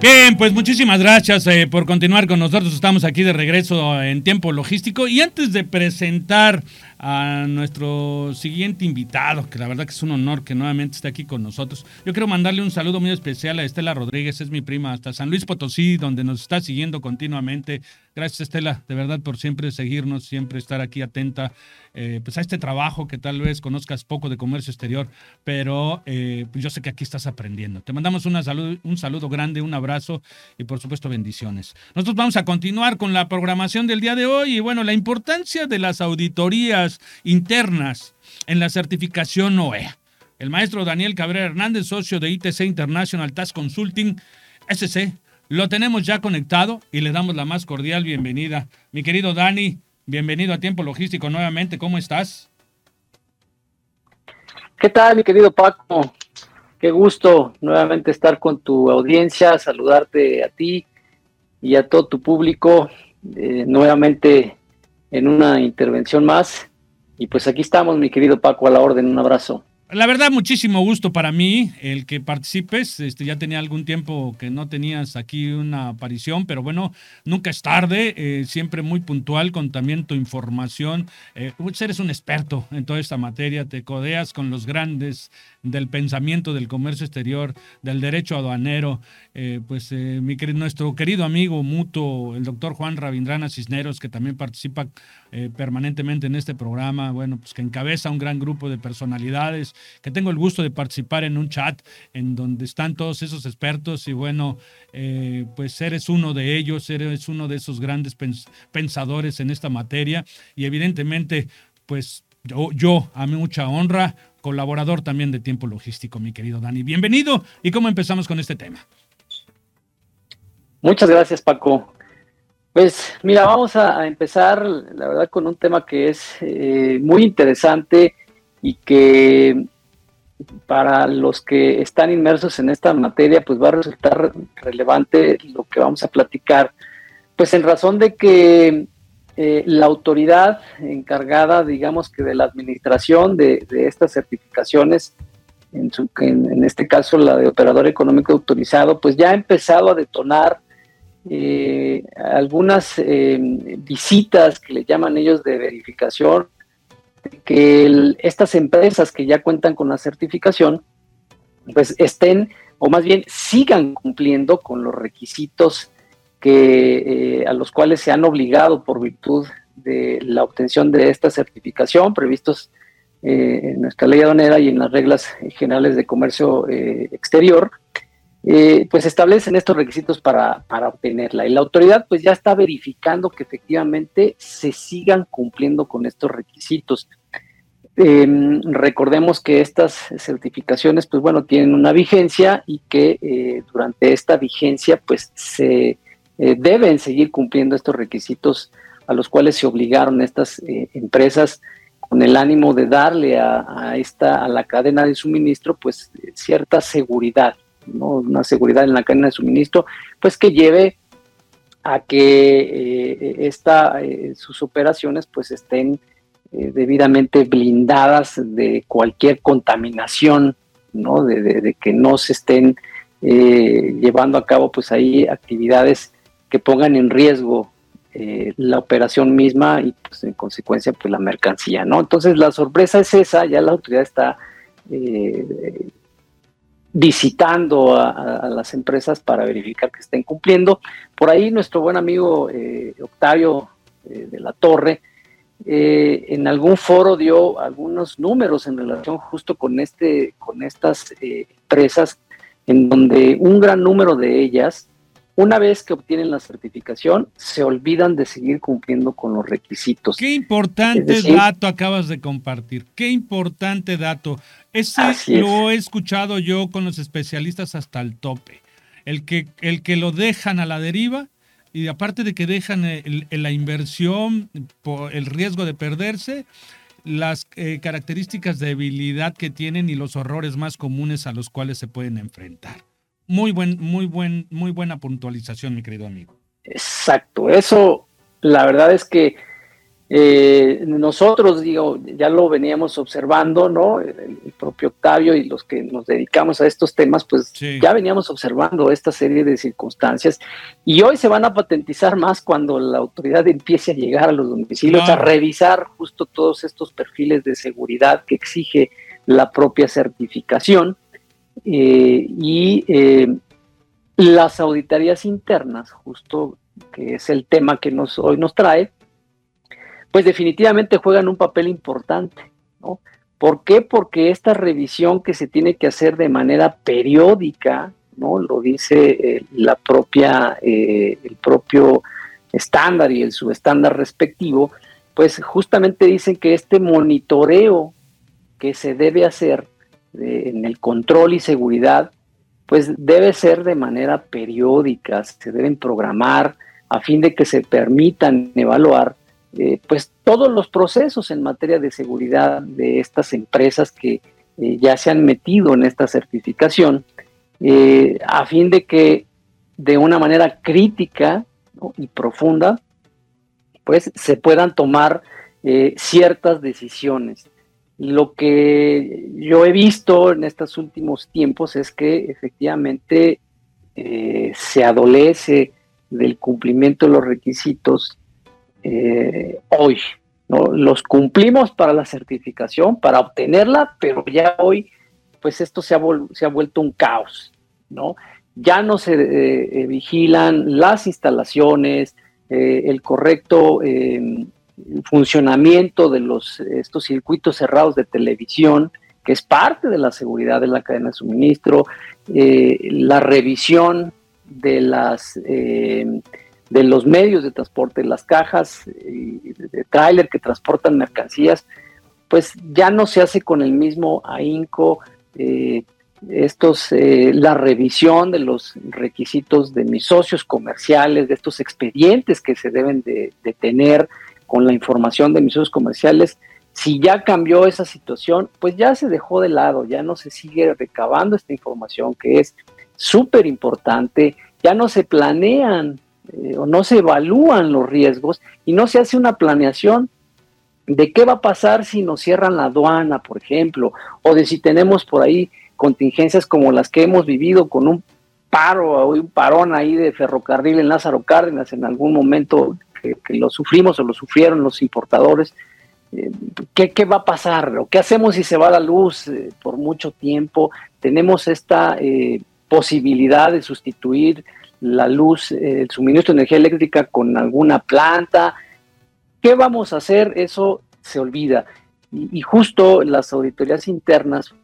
Bien, pues muchísimas gracias eh, por continuar con nosotros. Estamos aquí de regreso en tiempo logístico. Y antes de presentar a nuestro siguiente invitado, que la verdad que es un honor que nuevamente esté aquí con nosotros, yo quiero mandarle un saludo muy especial a Estela Rodríguez, es mi prima, hasta San Luis Potosí, donde nos está siguiendo continuamente. Gracias Estela, de verdad por siempre seguirnos, siempre estar aquí atenta eh, pues a este trabajo que tal vez conozcas poco de comercio exterior, pero eh, pues yo sé que aquí estás aprendiendo. Te mandamos una salud, un saludo grande, un abrazo y por supuesto bendiciones. Nosotros vamos a continuar con la programación del día de hoy y bueno, la importancia de las auditorías internas en la certificación OEA. El maestro Daniel Cabrera Hernández, socio de ITC International Task Consulting, SC, lo tenemos ya conectado y le damos la más cordial bienvenida. Mi querido Dani, Bienvenido a Tiempo Logístico nuevamente. ¿Cómo estás? ¿Qué tal, mi querido Paco? Qué gusto nuevamente estar con tu audiencia, saludarte a ti y a todo tu público eh, nuevamente en una intervención más. Y pues aquí estamos, mi querido Paco, a la orden. Un abrazo. La verdad, muchísimo gusto para mí el que participes. Este, ya tenía algún tiempo que no tenías aquí una aparición, pero bueno, nunca es tarde. Eh, siempre muy puntual con también tu información. Eh, eres un experto en toda esta materia. Te codeas con los grandes del pensamiento del comercio exterior, del derecho aduanero. Eh, pues eh, mi, nuestro querido amigo mutuo, el doctor Juan Rabindrana Cisneros, que también participa eh, permanentemente en este programa, bueno, pues que encabeza un gran grupo de personalidades, que tengo el gusto de participar en un chat en donde están todos esos expertos y bueno, pues eres uno de ellos, eres uno de esos grandes pensadores en esta materia y evidentemente, pues yo, yo, a mucha honra, colaborador también de Tiempo Logístico, mi querido Dani. Bienvenido. ¿Y cómo empezamos con este tema? Muchas gracias, Paco. Pues mira, vamos a, empezar, la verdad, con un tema que es eh, muy interesante y que para los que están inmersos en esta materia, pues va a resultar relevante lo que vamos a platicar, pues en razón de que eh, la autoridad encargada, digamos que de la administración de, estas certificaciones, en, en, este caso la de operador económico autorizado, pues ya ha empezado a detonar eh, algunas eh, visitas que le llaman ellos de verificación, que estas empresas que ya cuentan con la certificación, pues estén o más bien sigan cumpliendo con los requisitos que, eh, a los cuales se han obligado por virtud de la obtención de esta certificación previstos eh, en nuestra ley aduanera y en las reglas generales de comercio eh, pues establecen estos requisitos para, para, obtenerla. Y la autoridad pues ya está verificando que efectivamente se sigan cumpliendo con estos requisitos. Em, recordemos que estas certificaciones pues bueno tienen una vigencia y que durante esta vigencia pues se eh, deben seguir cumpliendo estos requisitos a los cuales se obligaron estas eh, empresas con el ánimo de darle a, esta a la cadena de suministro pues cierta seguridad, ¿no? una seguridad en la cadena de suministro, pues que lleve a que eh, esta, sus operaciones pues estén debidamente blindadas de cualquier contaminación, ¿no? de, que no se estén llevando a cabo pues ahí actividades que pongan en riesgo eh, la operación misma y pues en consecuencia pues la mercancía, ¿no? Entonces la sorpresa es esa, ya la autoridad está eh, visitando a, las empresas para verificar que estén cumpliendo. Por ahí nuestro buen amigo eh, Octavio de la Torre en algún foro dio algunos números en relación justo con este, con estas empresas, en donde un gran número de ellas una vez que obtienen la certificación, se olvidan de seguir cumpliendo con los requisitos. Qué importante dato acabas de compartir. Qué importante dato. Ese lo he escuchado yo con los especialistas hasta el tope. El que, el que lo dejan a la deriva y aparte de que dejan la inversión, por el riesgo de perderse, las eh, características de debilidad que tienen y los horrores más comunes a los cuales se pueden enfrentar. Muy buen, muy buen, muy buena puntualización, mi querido amigo. Exacto, eso la verdad es que eh, nosotros, digo, ya lo veníamos observando, ¿no? El, propio Octavio y los que nos dedicamos a estos temas, pues ya veníamos observando esta serie de circunstancias y hoy se van a patentizar más cuando la autoridad empiece a llegar a los domicilios, a revisar justo todos estos perfiles de seguridad que exige la propia certificación eh, y eh, las auditorías internas, justo que es el tema que nos, hoy nos trae, pues definitivamente juegan un papel importante, ¿no? ¿Por qué? Porque esta revisión que se tiene que hacer de manera periódica, ¿no? Lo dice eh, la propia, el propio estándar y el subestándar respectivo, pues justamente dicen que este monitoreo que se debe hacer en el control y seguridad, pues debe ser de manera periódica, se deben programar a fin de que se permitan evaluar eh, pues todos los procesos en materia de seguridad de estas empresas que eh, ya se han metido en esta certificación, eh, a fin de que de una manera crítica y profunda, pues se puedan tomar ciertas decisiones. Lo que yo he visto en estos últimos tiempos es que efectivamente se adolece del cumplimiento de los requisitos eh, hoy. ¿no? Los cumplimos para la certificación, para obtenerla, pero ya hoy, pues esto se ha, vuelto un caos, ¿no? Ya no se eh, vigilan las instalaciones, eh, el correcto funcionamiento de los, estos circuitos cerrados de televisión, que es parte de la seguridad de la cadena de suministro, la revisión de las de los medios de transporte, las cajas de, de tráiler que transportan mercancías, pues ya no se hace con el mismo ahínco eh, estos, eh, la revisión de los requisitos de mis socios comerciales, de estos expedientes que se deben de, de tener con la información de mis comerciales. Si ya cambió esa situación, pues ya se dejó de lado, ya no se sigue recabando esta información que es súper importante, ya no se planean eh, o no se evalúan los riesgos y no se hace una planeación de qué va a pasar si nos cierran la aduana, por ejemplo, o de si tenemos por ahí contingencias como las que hemos vivido con un paro o un parón ahí de ferrocarril en Lázaro Cárdenas en algún momento que, lo sufrimos o lo sufrieron los importadores. Eh, ¿qué, va a pasar? ¿O qué hacemos si se va la luz eh, por mucho tiempo? Tenemos esta posibilidad de sustituir la luz, el suministro de energía eléctrica con alguna planta. ¿Qué vamos a hacer? Eso se olvida. Y, justo las auditorías internas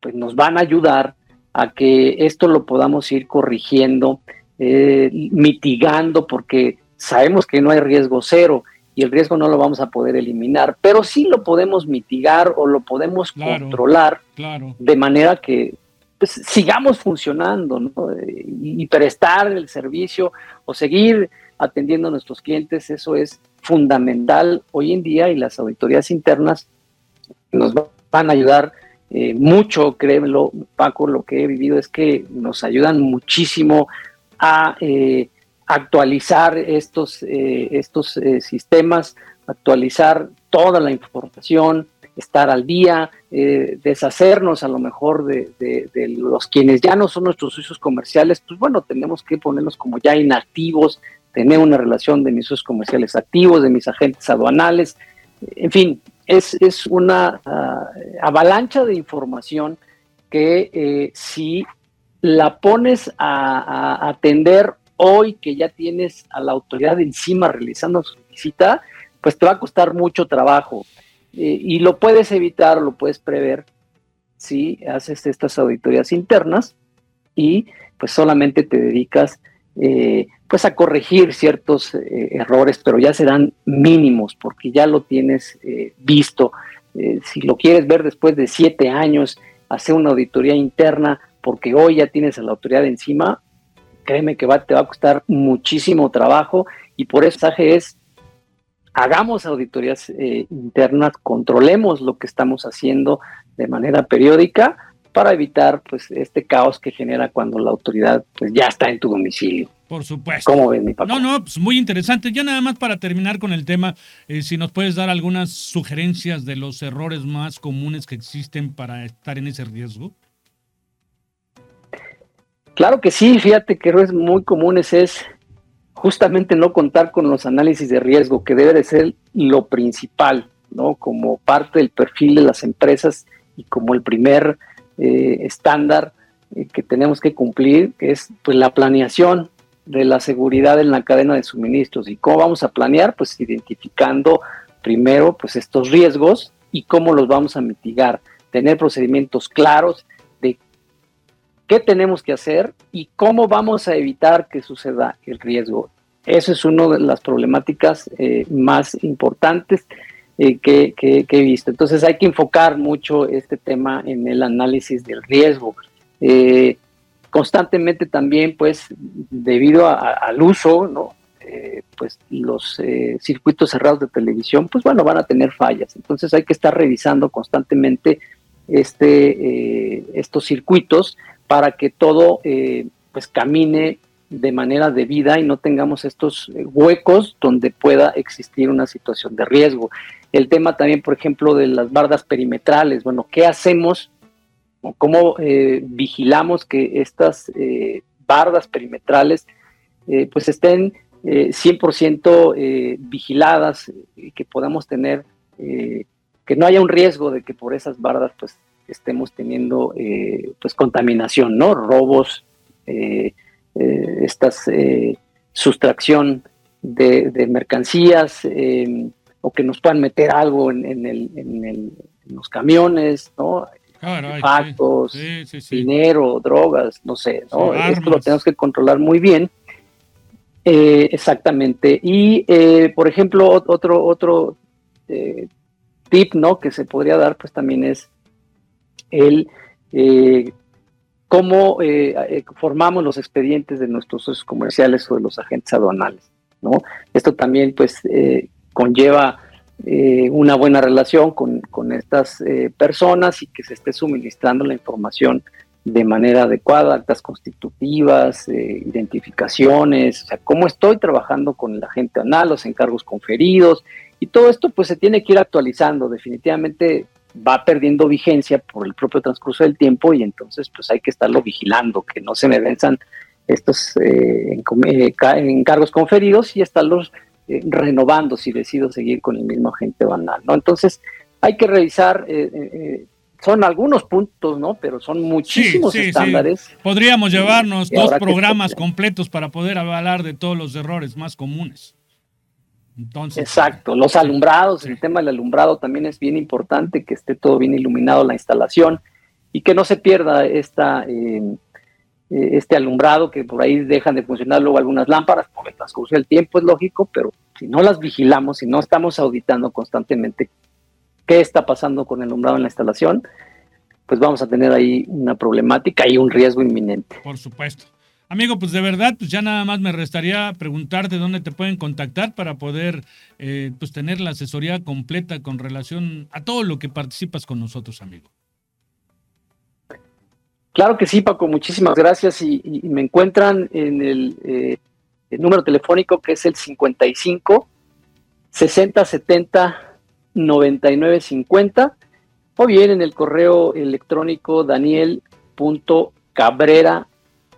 pues nos van a ayudar a que esto lo podamos ir corrigiendo, eh, mitigando, porque sabemos que no hay riesgo cero y el riesgo no lo vamos a poder eliminar, pero sí lo podemos mitigar o lo podemos controlar de manera que pues sigamos funcionando y, prestar el servicio o seguir atendiendo a nuestros clientes, eso es fundamental hoy en día y las auditorías internas nos van a ayudar eh, mucho, créemelo, Paco, lo que he vivido es que nos ayudan muchísimo a eh, actualizar estos, eh, estos sistemas, actualizar toda la información, estar al día, eh, deshacernos a lo mejor de, los quienes ya no son nuestros socios comerciales, pues bueno, tenemos que ponernos como ya inactivos, tener una relación de mis socios comerciales activos, de mis agentes aduanales, en fin, es, una ah, avalancha de información que eh, si la pones a, atender hoy que ya tienes a la autoridad encima realizando su visita, pues te va a costar mucho trabajo. Eh, y lo puedes evitar, lo puedes prever si haces estas auditorías internas y pues solamente te dedicas eh, pues a corregir ciertos eh, errores, pero ya serán mínimos porque ya lo tienes visto. si lo quieres ver después de siete años, hacer una auditoría interna porque hoy ya tienes a la autoridad encima, créeme que va, te va a costar muchísimo trabajo y por eso el mensaje es hagamos auditorías eh, internas, controlemos lo que estamos haciendo de manera periódica para evitar pues este caos que genera cuando la autoridad pues ya está en tu domicilio. Por supuesto. ¿Cómo ven, mi papá? No, no, pues muy interesante. Ya nada más para terminar con el tema, eh, si nos puedes dar algunas sugerencias de los errores más comunes que existen para estar en ese riesgo. Claro que sí, fíjate que errores muy comunes es justamente no contar con los análisis de riesgo, que debe de ser lo principal, ¿no? Como parte del perfil de las empresas y como el primer eh, estándar eh, que tenemos que cumplir, que es pues la planeación de la seguridad en la cadena de suministros. ¿Y cómo vamos a planear? Pues identificando primero pues estos riesgos y cómo los vamos a mitigar. Tener procedimientos claros qué tenemos que hacer y cómo vamos a evitar que suceda el riesgo. Eso es una de las problemáticas eh, más importantes eh, que, he visto. Entonces hay que enfocar mucho este tema en el análisis del riesgo. Eh, constantemente también, pues, debido al uso, pues los circuitos cerrados de televisión, pues bueno, van a tener fallas. Entonces hay que estar revisando constantemente este, estos circuitos para que todo pues camine de manera debida y no tengamos estos huecos donde pueda existir una situación de riesgo. El tema también, por ejemplo, de las bardas perimetrales. Bueno, ¿qué hacemos cómo eh, vigilamos que estas eh, bardas perimetrales eh, pues estén 100% vigiladas y que podamos tener, que no haya un riesgo de que por esas bardas pues estemos teniendo pues contaminación, ¿no? Robos, estas sustracción de, mercancías o que nos puedan meter algo en, en los camiones, ¿no? Factos, dinero, drogas, no sé, ¿no? Esto lo tenemos que controlar muy bien. Eh, exactamente. Y, eh, por ejemplo, otro, otro eh, tip, ¿no? Que se podría dar, pues también es el cómo formamos los expedientes de nuestros socios comerciales o de los agentes aduanales, ¿no? Esto también, pues, conlleva eh, una buena relación con, estas eh, personas y que se esté suministrando la información de manera adecuada, actas constitutivas, eh, identificaciones, o sea, cómo estoy trabajando con la gente anal, los encargos conferidos, y todo esto pues se tiene que ir actualizando, definitivamente va perdiendo vigencia por el propio transcurso del tiempo y entonces pues hay que estarlo vigilando, que no se me venzan estos encargos conferidos y estarlos eh, renovando si decido seguir con el mismo agente banal, ¿no? Entonces, hay que revisar, eh, eh, son algunos puntos, ¿no? Pero son muchísimos estándares. Podríamos llevarnos dos programas completos para poder hablar de todos los errores más comunes. Entonces, Exacto, los alumbrados, el tema del alumbrado también es bien importante, que esté todo bien iluminado la instalación y que no se pierda esta eh, este alumbrado, que por ahí dejan de funcionar luego algunas lámparas por el transcurso del tiempo, es lógico, pero si no las vigilamos, si no estamos auditando constantemente qué está pasando con el alumbrado en la instalación, pues vamos a tener ahí una problemática y un riesgo inminente. Por supuesto. Amigo, pues de verdad, pues ya nada más me restaría preguntarte dónde te pueden contactar para poder eh, pues tener la asesoría completa con relación a todo lo que participas con nosotros, amigo. Claro que sí, Paco, muchísimas gracias y, me encuentran en eh, el, número telefónico que es el 55 60 70 99 50 o bien en el correo electrónico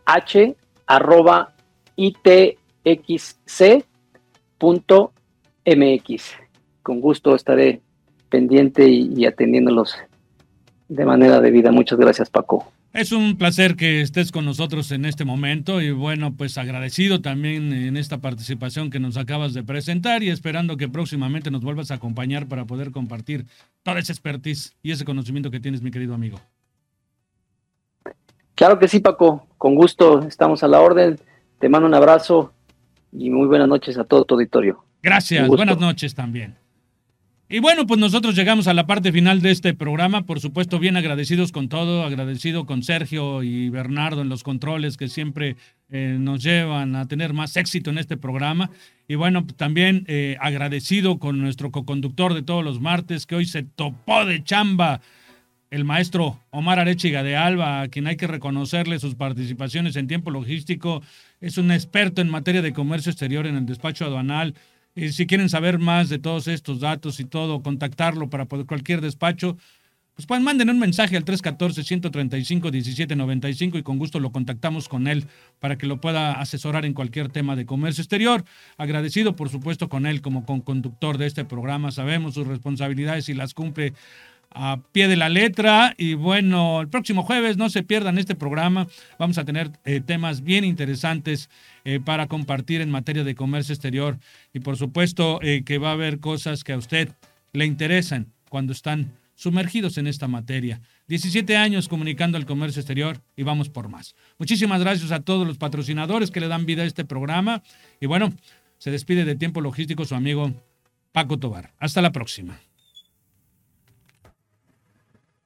daniel.cabrerah arroba itxc.mx. Con gusto estaré pendiente y, y atendiéndolos de manera debida. Muchas gracias, Paco. Es un placer que estés con nosotros en este momento y bueno, pues agradecido también en esta participación que nos acabas de presentar y esperando que próximamente nos vuelvas a acompañar para poder compartir toda esa expertise y ese conocimiento que tienes, mi querido amigo. Claro que sí, Paco, con gusto, estamos a la orden. Te mando un abrazo y muy buenas noches a todo tu auditorio. Gracias, buenas noches también. Y bueno, pues nosotros llegamos a la parte final de este programa, por supuesto bien agradecidos con todo, agradecido con Sergio y Bernardo en los controles que siempre eh, nos llevan a tener más éxito en este programa. Y bueno, también eh, agradecido con nuestro coconductor de todos los martes, que hoy se topó de chamba, el maestro Omar Arechiga de Alba, a quien hay que reconocerle sus participaciones en tiempo logístico. Es un experto en materia de comercio exterior en el despacho aduanal y si quieren saber más de todos estos datos y todo, contactarlo para cualquier despacho, pues pueden manden un mensaje al 314-135-1795 y con gusto lo contactamos con él para que lo pueda asesorar en cualquier tema de comercio exterior. Agradecido, por supuesto, con él como con conductor de este programa. Sabemos sus responsabilidades y las cumple a pie de la letra. Y bueno, el próximo jueves no se pierdan este programa. Vamos a tener eh, temas bien interesantes eh, para compartir en materia de comercio exterior. Y por supuesto eh, que va a haber cosas que a usted le interesan cuando están sumergidos en esta materia. 17 años comunicando el comercio exterior y vamos por más. Muchísimas gracias a todos los patrocinadores que le dan vida a este programa. Y bueno, se despide de tiempo logístico su amigo Paco Tobar. Hasta la próxima.